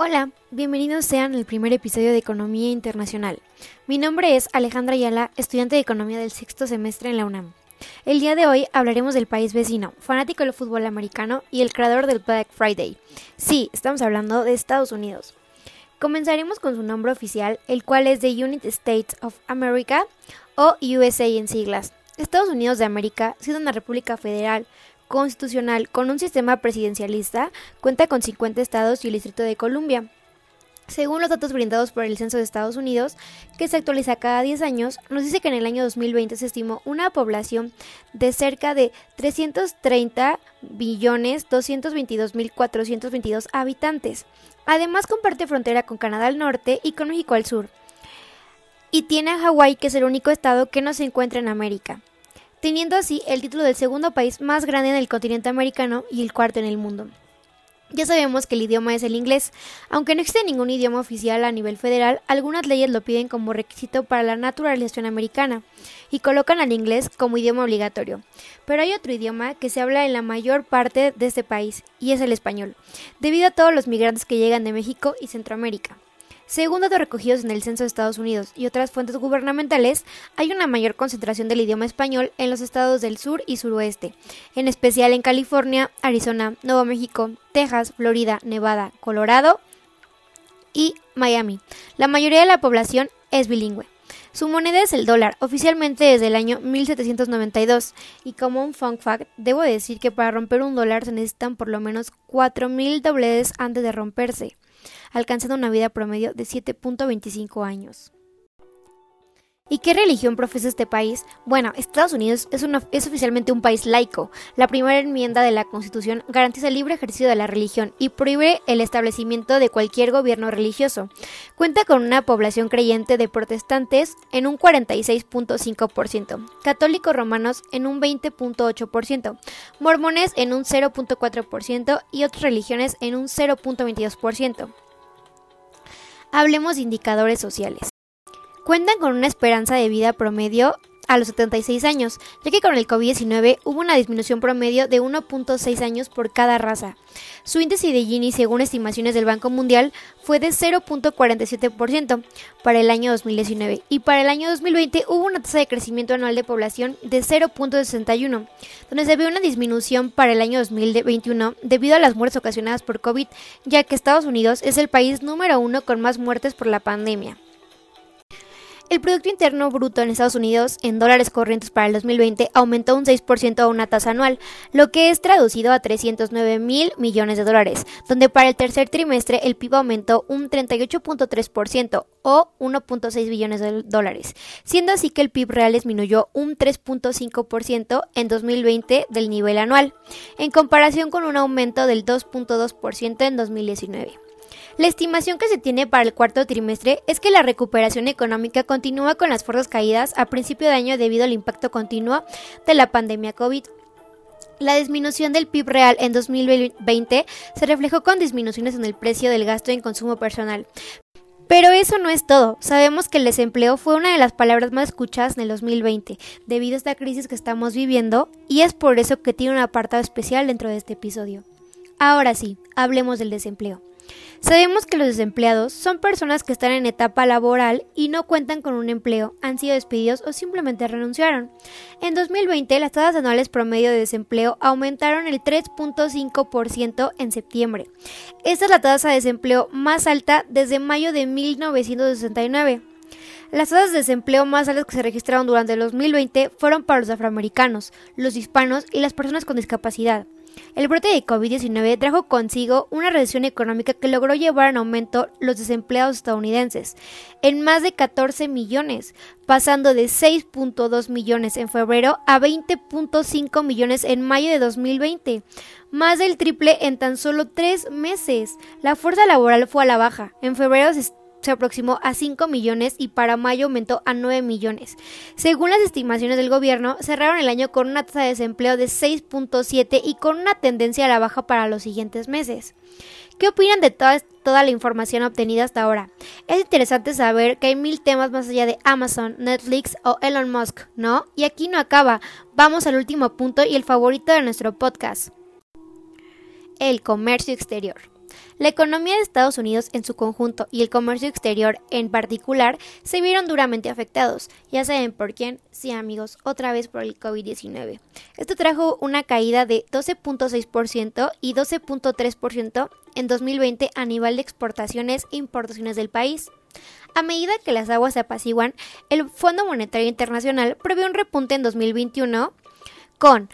Hola, bienvenidos sean al primer episodio de Economía Internacional. Mi nombre es Alejandra Ayala, estudiante de Economía del sexto semestre en la UNAM. El día de hoy hablaremos del país vecino, fanático del fútbol americano y el creador del Black Friday. Sí, estamos hablando de Estados Unidos. Comenzaremos con su nombre oficial, el cual es The United States of America o USA en siglas. Estados Unidos de América, siendo una república federal, constitucional con un sistema presidencialista, cuenta con 50 estados y el Distrito de Columbia. Según los datos brindados por el Censo de Estados Unidos, que se actualiza cada 10 años, nos dice que en el año 2020 se estimó una población de cerca de 330 billones 222 mil 422 habitantes. Además comparte frontera con Canadá al norte y con México al sur. Y tiene a Hawái, que es el único estado que no se encuentra en América teniendo así el título del segundo país más grande en el continente americano y el cuarto en el mundo. Ya sabemos que el idioma es el inglés. Aunque no existe ningún idioma oficial a nivel federal, algunas leyes lo piden como requisito para la naturalización americana y colocan al inglés como idioma obligatorio. Pero hay otro idioma que se habla en la mayor parte de este país, y es el español, debido a todos los migrantes que llegan de México y Centroamérica. Según datos recogidos en el Censo de Estados Unidos y otras fuentes gubernamentales, hay una mayor concentración del idioma español en los estados del sur y suroeste, en especial en California, Arizona, Nuevo México, Texas, Florida, Nevada, Colorado y Miami. La mayoría de la población es bilingüe. Su moneda es el dólar, oficialmente desde el año 1792, y como un fun fact, debo decir que para romper un dólar se necesitan por lo menos 4.000 dobleces antes de romperse alcanzando una vida promedio de 7.25 años. ¿Y qué religión profesa este país? Bueno, Estados Unidos es, oficialmente un país laico. La primera enmienda de la Constitución garantiza el libre ejercicio de la religión y prohíbe el establecimiento de cualquier gobierno religioso. Cuenta con una población creyente de protestantes en un 46.5%, católicos romanos en un 20.8%, mormones en un 0.4% y otras religiones en un 0.22%. Hablemos de indicadores sociales. Cuentan con una esperanza de vida promedio a los 76 años, ya que con el COVID-19 hubo una disminución promedio de 1.6 años por cada raza. Su índice de Gini, según estimaciones del Banco Mundial, fue de 0.47% para el año 2019 y para el año 2020 hubo una tasa de crecimiento anual de población de 0.61, donde se ve una disminución para el año 2021 debido a las muertes ocasionadas por COVID, ya que Estados Unidos es el país número uno con más muertes por la pandemia. El Producto Interno Bruto en Estados Unidos en dólares corrientes para el 2020 aumentó un 6% a una tasa anual, lo que es traducido a 309 mil millones de dólares, donde para el tercer trimestre el PIB aumentó un 38.3% o 1.6 billones de dólares, siendo así que el PIB real disminuyó un 3.5% en 2020 del nivel anual, en comparación con un aumento del 2.2% en 2019. La estimación que se tiene para el cuarto trimestre es que la recuperación económica continúa con las fuerzas caídas a principio de año debido al impacto continuo de la pandemia COVID. La disminución del PIB real en 2020 se reflejó con disminuciones en el precio del gasto en consumo personal. Pero eso no es todo. Sabemos que el desempleo fue una de las palabras más escuchadas en el 2020 debido a esta crisis que estamos viviendo y es por eso que tiene un apartado especial dentro de este episodio. Ahora sí, hablemos del desempleo. Sabemos que los desempleados son personas que están en etapa laboral y no cuentan con un empleo, han sido despedidos o simplemente renunciaron. En 2020 las tasas anuales promedio de desempleo aumentaron el 3.5% en septiembre. Esta es la tasa de desempleo más alta desde mayo de 1969. Las tasas de desempleo más altas que se registraron durante el 2020 fueron para los afroamericanos, los hispanos y las personas con discapacidad. El brote de COVID-19 trajo consigo una recesión económica que logró llevar en aumento los desempleados estadounidenses en más de 14 millones, pasando de 6.2 millones en febrero a 20.5 millones en mayo de 2020, más del triple en tan solo tres meses. La fuerza laboral fue a la baja. En febrero se se aproximó a 5 millones y para mayo aumentó a 9 millones. Según las estimaciones del gobierno, cerraron el año con una tasa de desempleo de 6.7 y con una tendencia a la baja para los siguientes meses. ¿Qué opinan de toda, toda la información obtenida hasta ahora? Es interesante saber que hay mil temas más allá de Amazon, Netflix o Elon Musk, ¿no? Y aquí no acaba. Vamos al último punto y el favorito de nuestro podcast. El comercio exterior. La economía de Estados Unidos en su conjunto y el comercio exterior en particular se vieron duramente afectados. Ya saben por quién, sí amigos, otra vez por el COVID-19. Esto trajo una caída de 12.6% y 12.3% en 2020 a nivel de exportaciones e importaciones del país. A medida que las aguas se apaciguan, el Fondo Monetario Internacional prevé un repunte en 2021 con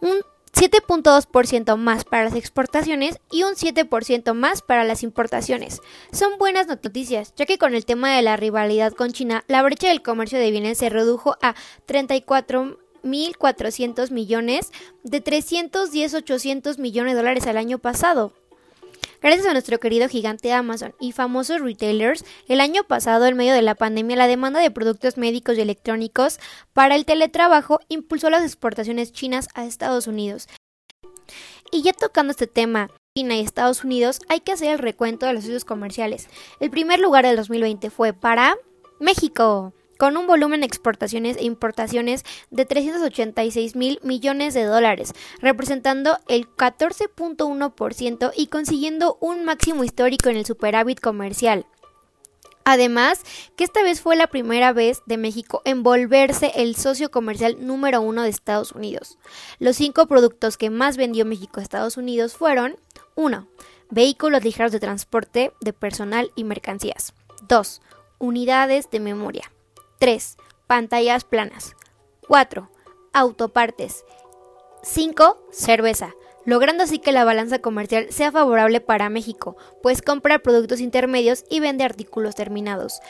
un 7.2% más para las exportaciones y un 7% más para las importaciones. Son buenas noticias, ya que con el tema de la rivalidad con China, la brecha del comercio de bienes se redujo a 34.400 millones de 310.800 millones de dólares al año pasado. Gracias a nuestro querido gigante Amazon y famosos retailers, el año pasado, en medio de la pandemia, la demanda de productos médicos y electrónicos para el teletrabajo impulsó las exportaciones chinas a Estados Unidos. Y ya tocando este tema, China y Estados Unidos, hay que hacer el recuento de los socios comerciales. El primer lugar del 2020 fue para México con un volumen de exportaciones e importaciones de 386 mil millones de dólares, representando el 14.1% y consiguiendo un máximo histórico en el superávit comercial. Además, que esta vez fue la primera vez de México en volverse el socio comercial número uno de Estados Unidos. Los cinco productos que más vendió México a Estados Unidos fueron 1. Vehículos ligeros de transporte de personal y mercancías. 2. Unidades de memoria. 3. Pantallas planas. 4. Autopartes. 5. Cerveza, logrando así que la balanza comercial sea favorable para México, pues compra productos intermedios y vende artículos terminados.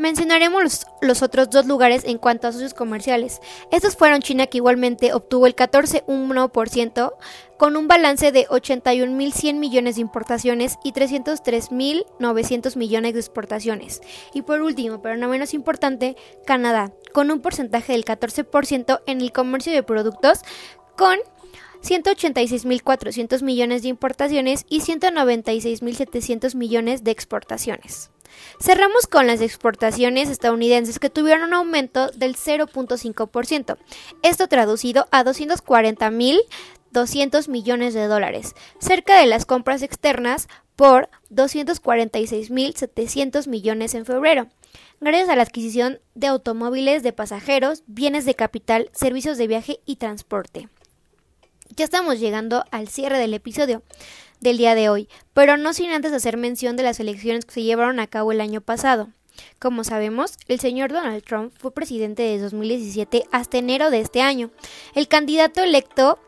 Mencionaremos los, otros dos lugares en cuanto a socios comerciales. Estos fueron China, que igualmente obtuvo el 14,1%, con un balance de 81.100 millones de importaciones y 303.900 millones de exportaciones. Y por último, pero no menos importante, Canadá, con un porcentaje del 14% en el comercio de productos, con 186.400 millones de importaciones y 196.700 millones de exportaciones. Cerramos con las exportaciones estadounidenses que tuvieron un aumento del 0.5%, esto traducido a 240.200 millones de dólares, cerca de las compras externas por 246.700 millones en febrero, gracias a la adquisición de automóviles de pasajeros, bienes de capital, servicios de viaje y transporte. Ya estamos llegando al cierre del episodio del día de hoy, pero no sin antes hacer mención de las elecciones que se llevaron a cabo el año pasado. Como sabemos, el señor Donald Trump fue presidente de 2017 hasta enero de este año. El candidato electo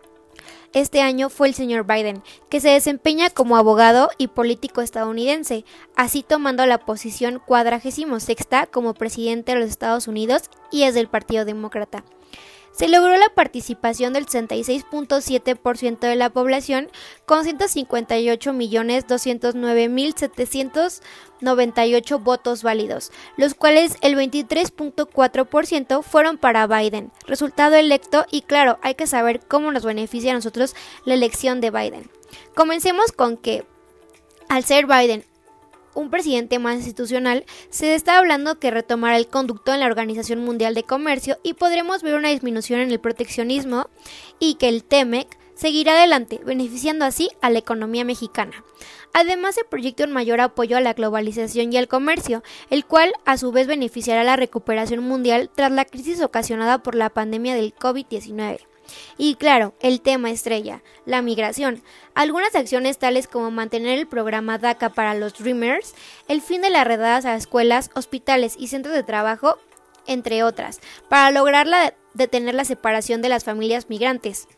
este año fue el señor Biden, que se desempeña como abogado y político estadounidense, así tomando la posición cuadragésimo sexta como presidente de los Estados Unidos y es del Partido Demócrata se logró la participación del 66.7% de la población con 158.209.798 votos válidos, los cuales el 23.4% fueron para Biden, resultado electo y claro, hay que saber cómo nos beneficia a nosotros la elección de Biden. Comencemos con que al ser Biden un presidente más institucional, se está hablando que retomará el conducto en la Organización Mundial de Comercio y podremos ver una disminución en el proteccionismo y que el TEMEC seguirá adelante, beneficiando así a la economía mexicana. Además, se proyecta un mayor apoyo a la globalización y al comercio, el cual a su vez beneficiará la recuperación mundial tras la crisis ocasionada por la pandemia del COVID-19. Y claro, el tema estrella, la migración. Algunas acciones tales como mantener el programa DACA para los Dreamers, el fin de las redadas a escuelas, hospitales y centros de trabajo, entre otras, para lograr detener la separación de las familias migrantes.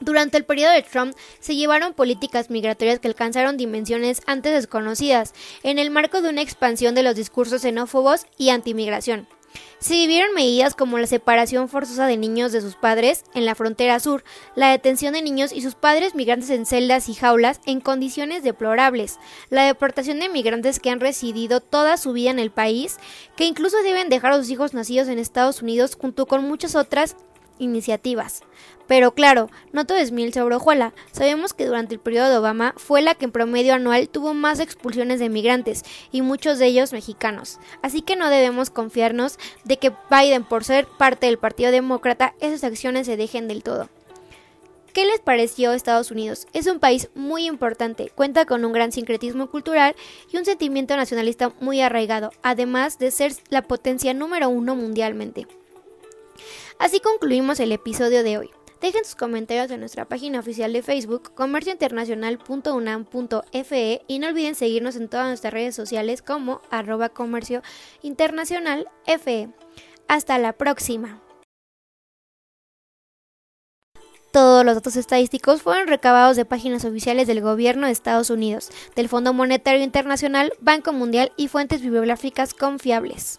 Durante el periodo de Trump se llevaron políticas migratorias que alcanzaron dimensiones antes desconocidas, en el marco de una expansión de los discursos xenófobos y antimigración. Se vivieron medidas como la separación forzosa de niños de sus padres en la frontera sur, la detención de niños y sus padres migrantes en celdas y jaulas en condiciones deplorables, la deportación de migrantes que han residido toda su vida en el país, que incluso deben dejar a sus hijos nacidos en Estados Unidos junto con muchas otras iniciativas. Pero claro, no todo es miel sobre hojuela. Sabemos que durante el periodo de Obama fue la que en promedio anual tuvo más expulsiones de migrantes, y muchos de ellos mexicanos. Así que no debemos confiarnos de que Biden, por ser parte del Partido Demócrata, esas acciones se dejen del todo. ¿Qué les pareció Estados Unidos? Es un país muy importante, cuenta con un gran sincretismo cultural y un sentimiento nacionalista muy arraigado, además de ser la potencia número uno mundialmente. Así concluimos el episodio de hoy. Dejen sus comentarios en nuestra página oficial de Facebook, comerciointernacional.unam.fe y no olviden seguirnos en todas nuestras redes sociales como arroba comercio internacional FE. Hasta la próxima. Todos los datos estadísticos fueron recabados de páginas oficiales del Gobierno de Estados Unidos, del Fondo Monetario Internacional, Banco Mundial y fuentes bibliográficas confiables.